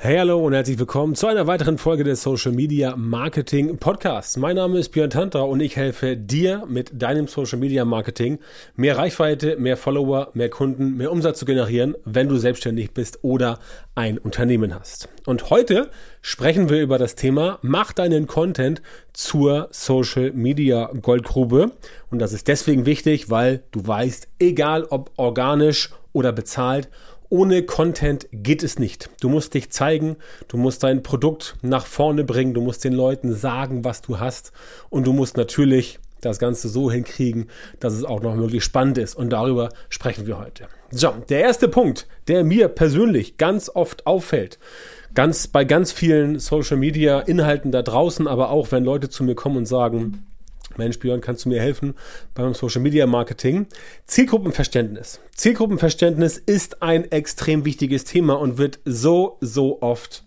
Hey, hallo und herzlich willkommen zu einer weiteren Folge des Social Media Marketing Podcasts. Mein Name ist Björn Tantra und ich helfe dir mit deinem Social Media Marketing mehr Reichweite, mehr Follower, mehr Kunden, mehr Umsatz zu generieren, wenn du selbstständig bist oder ein Unternehmen hast. Und heute sprechen wir über das Thema Mach deinen Content zur Social Media Goldgrube. Und das ist deswegen wichtig, weil du weißt, egal ob organisch oder bezahlt, ohne Content geht es nicht. Du musst dich zeigen, du musst dein Produkt nach vorne bringen, du musst den Leuten sagen, was du hast und du musst natürlich das Ganze so hinkriegen, dass es auch noch möglichst spannend ist. Und darüber sprechen wir heute. So, der erste Punkt, der mir persönlich ganz oft auffällt, ganz bei ganz vielen Social Media Inhalten da draußen, aber auch wenn Leute zu mir kommen und sagen, Mensch, Björn, kannst du mir helfen beim Social Media Marketing? Zielgruppenverständnis. Zielgruppenverständnis ist ein extrem wichtiges Thema und wird so, so oft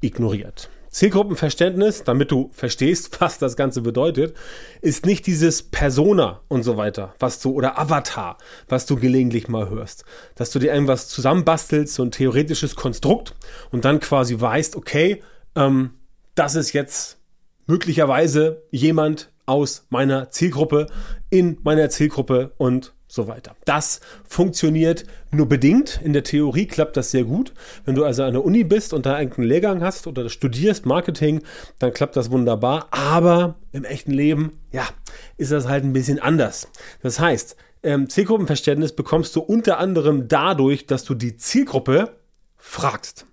ignoriert. Zielgruppenverständnis, damit du verstehst, was das Ganze bedeutet, ist nicht dieses Persona und so weiter, was du, oder Avatar, was du gelegentlich mal hörst. Dass du dir irgendwas zusammenbastelst, so ein theoretisches Konstrukt und dann quasi weißt, okay, ähm, das ist jetzt möglicherweise jemand aus meiner Zielgruppe, in meiner Zielgruppe und so weiter. Das funktioniert nur bedingt. In der Theorie klappt das sehr gut. Wenn du also an der Uni bist und da irgendeinen Lehrgang hast oder studierst Marketing, dann klappt das wunderbar. Aber im echten Leben, ja, ist das halt ein bisschen anders. Das heißt, ähm, Zielgruppenverständnis bekommst du unter anderem dadurch, dass du die Zielgruppe fragst.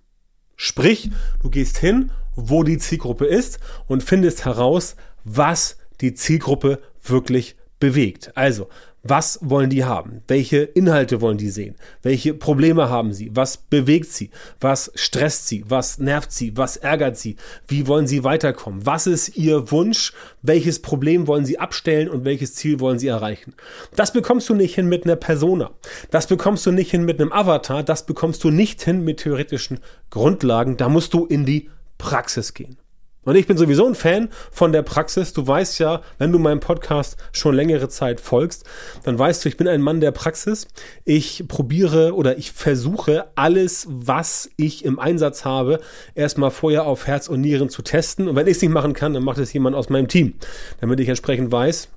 Sprich, du gehst hin, wo die Zielgruppe ist und findest heraus, was die Zielgruppe wirklich bewegt. Also, was wollen die haben? Welche Inhalte wollen die sehen? Welche Probleme haben sie? Was bewegt sie? Was stresst sie? Was nervt sie? Was ärgert sie? Wie wollen sie weiterkommen? Was ist ihr Wunsch? Welches Problem wollen sie abstellen und welches Ziel wollen sie erreichen? Das bekommst du nicht hin mit einer Persona. Das bekommst du nicht hin mit einem Avatar. Das bekommst du nicht hin mit theoretischen Grundlagen. Da musst du in die Praxis gehen. Und ich bin sowieso ein Fan von der Praxis. Du weißt ja, wenn du meinem Podcast schon längere Zeit folgst, dann weißt du, ich bin ein Mann der Praxis. Ich probiere oder ich versuche alles, was ich im Einsatz habe, erstmal vorher auf Herz und Nieren zu testen. Und wenn ich es nicht machen kann, dann macht es jemand aus meinem Team, damit ich entsprechend weiß,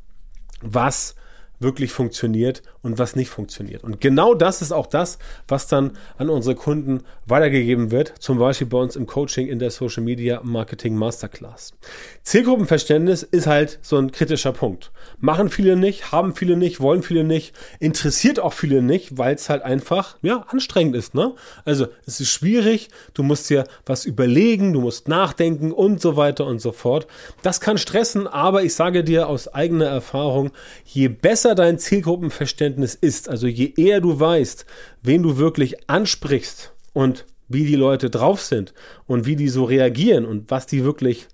was wirklich funktioniert und was nicht funktioniert. Und genau das ist auch das, was dann an unsere Kunden weitergegeben wird, zum Beispiel bei uns im Coaching in der Social Media Marketing Masterclass. Zielgruppenverständnis ist halt so ein kritischer Punkt. Machen viele nicht, haben viele nicht, wollen viele nicht, interessiert auch viele nicht, weil es halt einfach, ja, anstrengend ist, ne? Also, es ist schwierig, du musst dir was überlegen, du musst nachdenken und so weiter und so fort. Das kann stressen, aber ich sage dir aus eigener Erfahrung, je besser dein Zielgruppenverständnis ist, also je eher du weißt, wen du wirklich ansprichst und wie die Leute drauf sind und wie die so reagieren und was die wirklich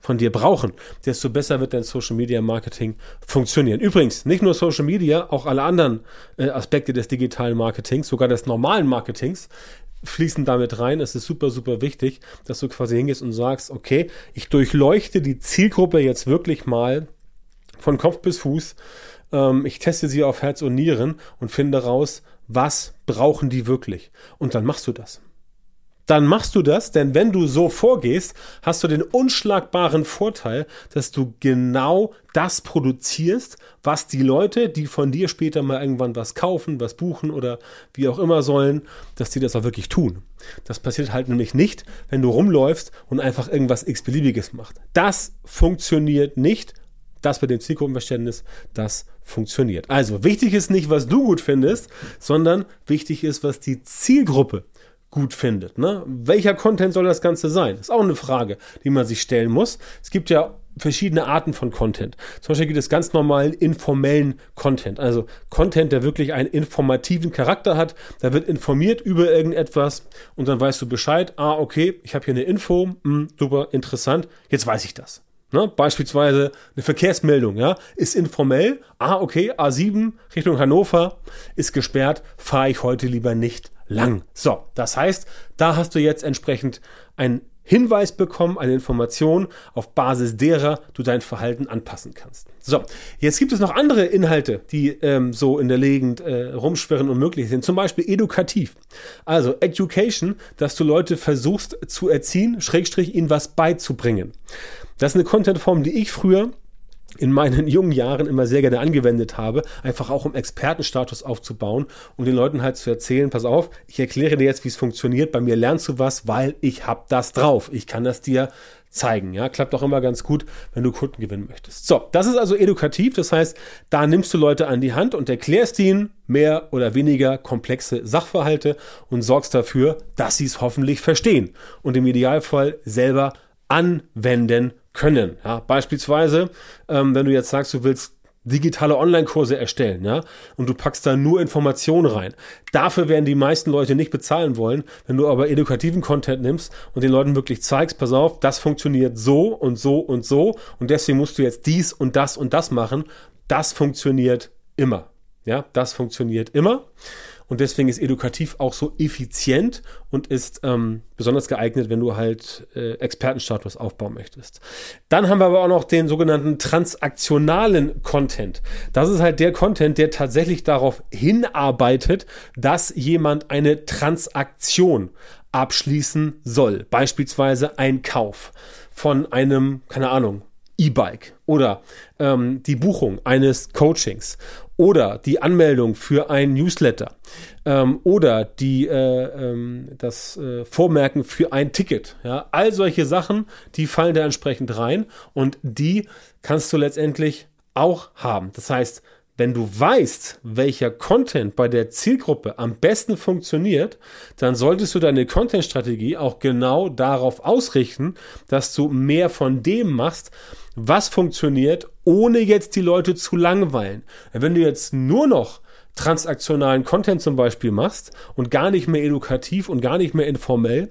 von dir brauchen, desto besser wird dein Social Media Marketing funktionieren. Übrigens, nicht nur Social Media, auch alle anderen äh, Aspekte des digitalen Marketings, sogar des normalen Marketings, fließen damit rein. Es ist super, super wichtig, dass du quasi hingehst und sagst, okay, ich durchleuchte die Zielgruppe jetzt wirklich mal von Kopf bis Fuß. Ähm, ich teste sie auf Herz und Nieren und finde raus, was brauchen die wirklich. Und dann machst du das dann machst du das, denn wenn du so vorgehst, hast du den unschlagbaren Vorteil, dass du genau das produzierst, was die Leute, die von dir später mal irgendwann was kaufen, was buchen oder wie auch immer sollen, dass die das auch wirklich tun. Das passiert halt nämlich nicht, wenn du rumläufst und einfach irgendwas x-beliebiges machst. Das funktioniert nicht. Das mit dem Zielgruppenverständnis, das funktioniert. Also wichtig ist nicht, was du gut findest, sondern wichtig ist, was die Zielgruppe gut findet. Ne? Welcher Content soll das Ganze sein? Das ist auch eine Frage, die man sich stellen muss. Es gibt ja verschiedene Arten von Content. Zum Beispiel gibt es ganz normalen informellen Content. Also Content, der wirklich einen informativen Charakter hat. Da wird informiert über irgendetwas und dann weißt du Bescheid. Ah, okay, ich habe hier eine Info. Hm, super interessant. Jetzt weiß ich das. Ne? Beispielsweise eine Verkehrsmeldung, ja, ist informell. Ah, okay, A7 Richtung Hannover ist gesperrt, fahre ich heute lieber nicht lang. So, das heißt, da hast du jetzt entsprechend ein Hinweis bekommen, eine Information, auf Basis derer du dein Verhalten anpassen kannst. So, jetzt gibt es noch andere Inhalte, die ähm, so in der Gegend äh, rumschwirren und möglich sind. Zum Beispiel edukativ. Also Education, dass du Leute versuchst zu erziehen, Schrägstrich ihnen was beizubringen. Das ist eine Contentform, die ich früher in meinen jungen Jahren immer sehr gerne angewendet habe, einfach auch um Expertenstatus aufzubauen, um den Leuten halt zu erzählen, pass auf, ich erkläre dir jetzt, wie es funktioniert, bei mir lernst du was, weil ich hab das drauf. Ich kann das dir zeigen. Ja, klappt auch immer ganz gut, wenn du Kunden gewinnen möchtest. So, das ist also edukativ. Das heißt, da nimmst du Leute an die Hand und erklärst ihnen mehr oder weniger komplexe Sachverhalte und sorgst dafür, dass sie es hoffentlich verstehen und im Idealfall selber anwenden können. Ja, beispielsweise, ähm, wenn du jetzt sagst, du willst digitale Online-Kurse erstellen, ja, und du packst da nur Informationen rein. Dafür werden die meisten Leute nicht bezahlen wollen. Wenn du aber edukativen Content nimmst und den Leuten wirklich zeigst, pass auf, das funktioniert so und so und so und deswegen musst du jetzt dies und das und das machen, das funktioniert immer. Ja, das funktioniert immer und deswegen ist edukativ auch so effizient und ist ähm, besonders geeignet, wenn du halt äh, Expertenstatus aufbauen möchtest. Dann haben wir aber auch noch den sogenannten transaktionalen Content. Das ist halt der Content, der tatsächlich darauf hinarbeitet, dass jemand eine Transaktion abschließen soll. Beispielsweise ein Kauf von einem, keine Ahnung, E-Bike oder ähm, die Buchung eines Coachings oder die Anmeldung für ein Newsletter ähm, oder die, äh, ähm, das äh, Vormerken für ein Ticket. Ja? All solche Sachen, die fallen da entsprechend rein und die kannst du letztendlich auch haben. Das heißt, wenn du weißt, welcher Content bei der Zielgruppe am besten funktioniert, dann solltest du deine Content-Strategie auch genau darauf ausrichten, dass du mehr von dem machst, was funktioniert, ohne jetzt die Leute zu langweilen. Wenn du jetzt nur noch transaktionalen Content zum Beispiel machst und gar nicht mehr edukativ und gar nicht mehr informell,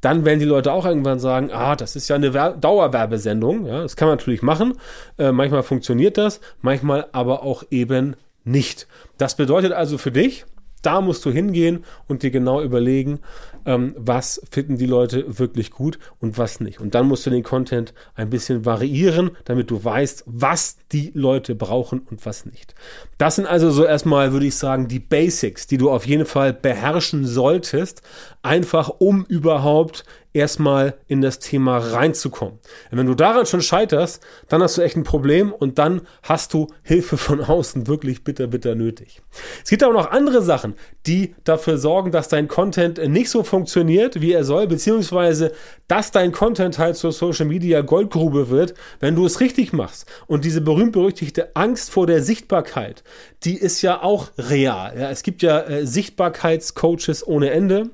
dann werden die Leute auch irgendwann sagen, ah, das ist ja eine Wer Dauerwerbesendung. Ja, das kann man natürlich machen. Äh, manchmal funktioniert das, manchmal aber auch eben nicht. Das bedeutet also für dich, da musst du hingehen und dir genau überlegen, ähm, was finden die Leute wirklich gut und was nicht. Und dann musst du den Content ein bisschen variieren, damit du weißt, was die Leute brauchen und was nicht. Das sind also so erstmal, würde ich sagen, die Basics, die du auf jeden Fall beherrschen solltest, einfach um überhaupt erstmal in das Thema reinzukommen. wenn du daran schon scheiterst, dann hast du echt ein Problem und dann hast du Hilfe von außen wirklich bitter, bitter nötig. Es gibt aber noch andere Sachen, die dafür sorgen, dass dein Content nicht so funktioniert, wie er soll, beziehungsweise dass dein Content halt zur Social Media Goldgrube wird, wenn du es richtig machst. Und diese berühmt-berüchtigte Angst vor der Sichtbarkeit, die ist ja auch real. Ja, es gibt ja äh, Sichtbarkeitscoaches ohne Ende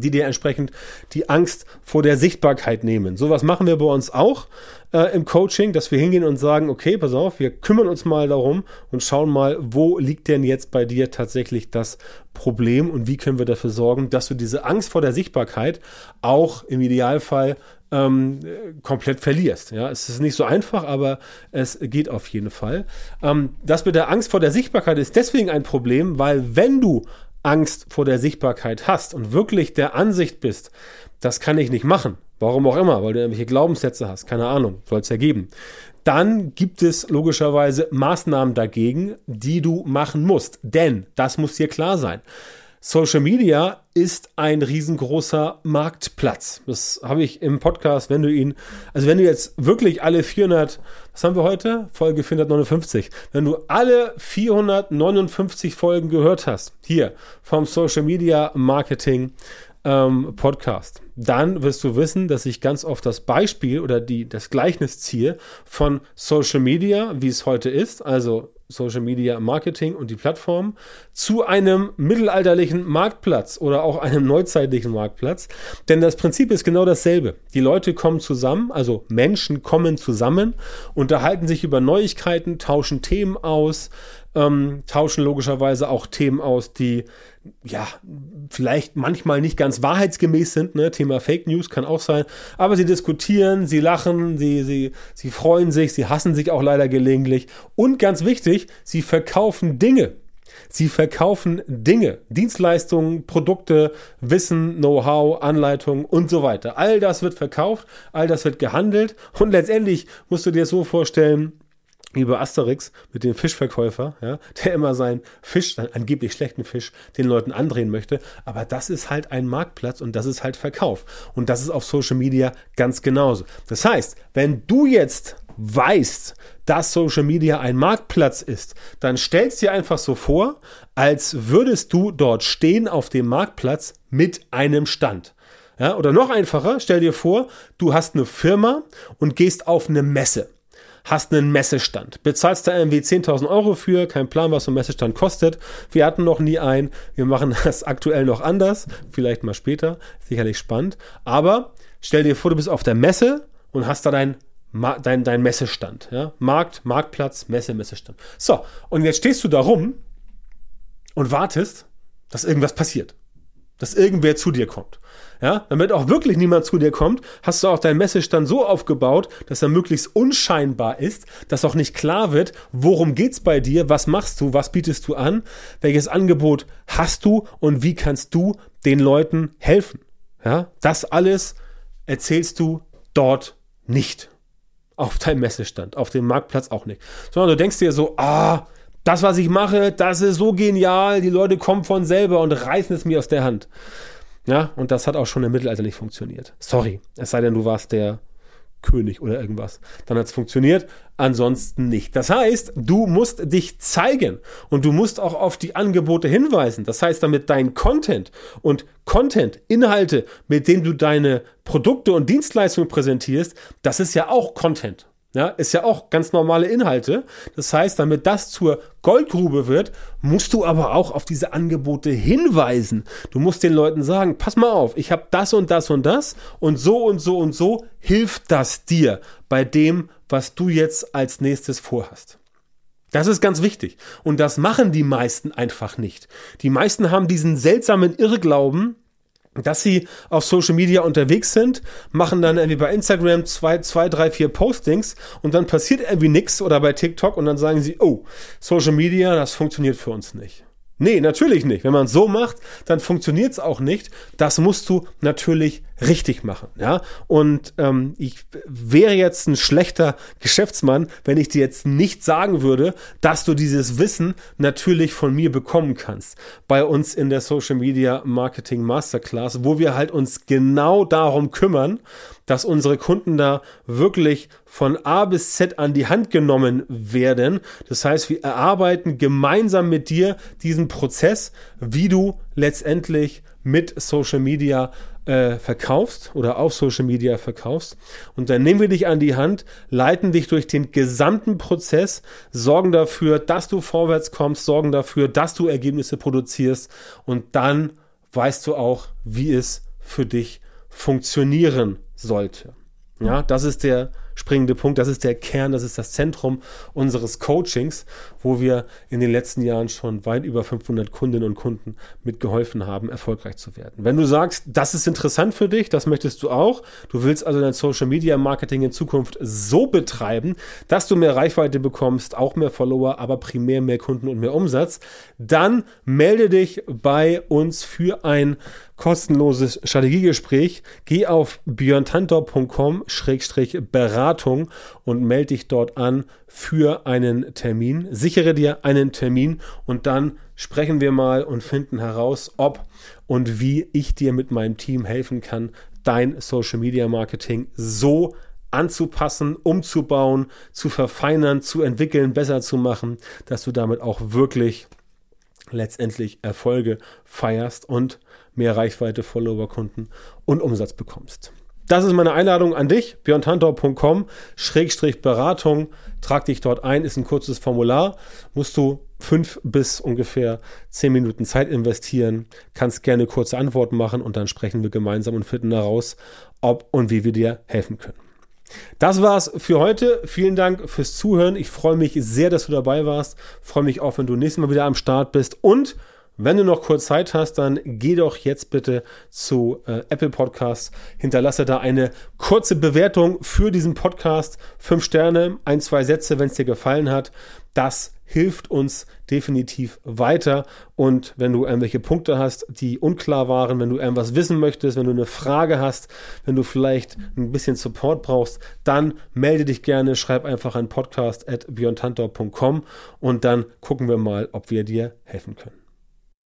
die dir entsprechend die Angst vor der Sichtbarkeit nehmen. Sowas machen wir bei uns auch äh, im Coaching, dass wir hingehen und sagen, okay, pass auf, wir kümmern uns mal darum und schauen mal, wo liegt denn jetzt bei dir tatsächlich das Problem und wie können wir dafür sorgen, dass du diese Angst vor der Sichtbarkeit auch im Idealfall ähm, komplett verlierst. Ja, es ist nicht so einfach, aber es geht auf jeden Fall. Ähm, das mit der Angst vor der Sichtbarkeit ist deswegen ein Problem, weil wenn du Angst vor der Sichtbarkeit hast und wirklich der Ansicht bist, das kann ich nicht machen, warum auch immer, weil du irgendwelche Glaubenssätze hast, keine Ahnung, soll es ja geben, dann gibt es logischerweise Maßnahmen dagegen, die du machen musst. Denn, das muss dir klar sein, Social Media ist ein riesengroßer Marktplatz. Das habe ich im Podcast, wenn du ihn, also wenn du jetzt wirklich alle 400, was haben wir heute? Folge 459. Wenn du alle 459 Folgen gehört hast, hier vom Social Media Marketing ähm, Podcast, dann wirst du wissen, dass ich ganz oft das Beispiel oder die, das Gleichnis ziehe von Social Media, wie es heute ist, also Social Media Marketing und die Plattform zu einem mittelalterlichen Marktplatz oder auch einem neuzeitlichen Marktplatz. Denn das Prinzip ist genau dasselbe. Die Leute kommen zusammen, also Menschen kommen zusammen, unterhalten sich über Neuigkeiten, tauschen Themen aus, ähm, tauschen logischerweise auch Themen aus, die ja vielleicht manchmal nicht ganz wahrheitsgemäß sind. Ne? Thema Fake News kann auch sein. Aber sie diskutieren, sie lachen, sie, sie, sie freuen sich, sie hassen sich auch leider gelegentlich. Und ganz wichtig, sie verkaufen Dinge. Sie verkaufen Dinge, Dienstleistungen, Produkte, Wissen, Know-how, Anleitungen und so weiter. All das wird verkauft, all das wird gehandelt und letztendlich musst du dir so vorstellen, bei Asterix mit dem Fischverkäufer, ja, der immer seinen Fisch, seinen angeblich schlechten Fisch, den Leuten andrehen möchte. Aber das ist halt ein Marktplatz und das ist halt Verkauf. Und das ist auf Social Media ganz genauso. Das heißt, wenn du jetzt weißt, dass Social Media ein Marktplatz ist, dann stellst dir einfach so vor, als würdest du dort stehen auf dem Marktplatz mit einem Stand. Ja, oder noch einfacher, stell dir vor, du hast eine Firma und gehst auf eine Messe. Hast einen Messestand, bezahlst da irgendwie 10.000 Euro für, kein Plan, was so ein Messestand kostet. Wir hatten noch nie einen, wir machen das aktuell noch anders, vielleicht mal später, sicherlich spannend. Aber stell dir vor, du bist auf der Messe und hast da dein dein, dein Messestand. Ja? Markt, Marktplatz, Messe, Messestand. So, und jetzt stehst du da rum und wartest, dass irgendwas passiert. Dass irgendwer zu dir kommt. Ja, damit auch wirklich niemand zu dir kommt, hast du auch deinen Messestand so aufgebaut, dass er möglichst unscheinbar ist, dass auch nicht klar wird, worum geht's bei dir, was machst du, was bietest du an, welches Angebot hast du und wie kannst du den Leuten helfen. Ja, das alles erzählst du dort nicht auf deinem Messestand, auf dem Marktplatz auch nicht. Sondern du denkst dir so, ah, das, was ich mache, das ist so genial, die Leute kommen von selber und reißen es mir aus der Hand. Ja, und das hat auch schon im Mittelalter nicht funktioniert. Sorry, es sei denn, du warst der König oder irgendwas. Dann hat es funktioniert, ansonsten nicht. Das heißt, du musst dich zeigen und du musst auch auf die Angebote hinweisen. Das heißt, damit dein Content und Content, Inhalte, mit denen du deine Produkte und Dienstleistungen präsentierst, das ist ja auch Content. Ja, ist ja auch ganz normale Inhalte. Das heißt, damit das zur Goldgrube wird, musst du aber auch auf diese Angebote hinweisen. Du musst den Leuten sagen, pass mal auf, ich habe das und das und das und so und so und so hilft das dir bei dem, was du jetzt als nächstes vorhast. Das ist ganz wichtig. Und das machen die meisten einfach nicht. Die meisten haben diesen seltsamen Irrglauben, dass sie auf Social Media unterwegs sind, machen dann irgendwie bei Instagram zwei, zwei, drei, vier Postings und dann passiert irgendwie nichts oder bei TikTok und dann sagen sie, oh, Social Media, das funktioniert für uns nicht. Nee, natürlich nicht. Wenn man es so macht, dann funktioniert es auch nicht. Das musst du natürlich richtig machen. Ja? Und ähm, ich wäre jetzt ein schlechter Geschäftsmann, wenn ich dir jetzt nicht sagen würde, dass du dieses Wissen natürlich von mir bekommen kannst. Bei uns in der Social Media Marketing Masterclass, wo wir halt uns genau darum kümmern, dass unsere Kunden da wirklich von A bis Z an die Hand genommen werden. Das heißt, wir erarbeiten gemeinsam mit dir diesen Prozess, wie du letztendlich mit Social Media äh, verkaufst oder auf Social Media verkaufst. Und dann nehmen wir dich an die Hand, leiten dich durch den gesamten Prozess, sorgen dafür, dass du vorwärts kommst, sorgen dafür, dass du Ergebnisse produzierst und dann weißt du auch, wie es für dich funktionieren sollte. Ja, das ist der springende Punkt, das ist der Kern, das ist das Zentrum unseres Coachings, wo wir in den letzten Jahren schon weit über 500 Kundinnen und Kunden mitgeholfen haben, erfolgreich zu werden. Wenn du sagst, das ist interessant für dich, das möchtest du auch, du willst also dein Social Media Marketing in Zukunft so betreiben, dass du mehr Reichweite bekommst, auch mehr Follower, aber primär mehr Kunden und mehr Umsatz, dann melde dich bei uns für ein kostenloses Strategiegespräch. Geh auf björntantor.com-beratung und melde dich dort an für einen Termin. Sichere dir einen Termin und dann sprechen wir mal und finden heraus, ob und wie ich dir mit meinem Team helfen kann, dein Social Media Marketing so anzupassen, umzubauen, zu verfeinern, zu entwickeln, besser zu machen, dass du damit auch wirklich letztendlich Erfolge feierst und mehr Reichweite, Follower, Kunden und Umsatz bekommst. Das ist meine Einladung an dich, björntantor.com, Schrägstrich Beratung, trag dich dort ein, ist ein kurzes Formular, musst du fünf bis ungefähr zehn Minuten Zeit investieren, kannst gerne kurze Antworten machen und dann sprechen wir gemeinsam und finden heraus, ob und wie wir dir helfen können. Das war's für heute. Vielen Dank fürs Zuhören. Ich freue mich sehr, dass du dabei warst. Freue mich auch, wenn du nächstes Mal wieder am Start bist und Wenn du noch kurz Zeit hast, dann geh doch jetzt bitte zu äh, Apple Podcasts, hinterlasse da eine kurze Bewertung für diesen Podcast. Fünf Sterne, ein, zwei Sätze, wenn es dir gefallen hat. Das hilft uns definitiv weiter. Und wenn du irgendwelche Punkte hast, die unklar waren, wenn du irgendwas wissen möchtest, wenn du eine Frage hast, wenn du vielleicht ein bisschen Support brauchst, dann melde dich gerne, schreib einfach an podcast.björntantor.com und dann gucken wir mal, ob wir dir helfen können.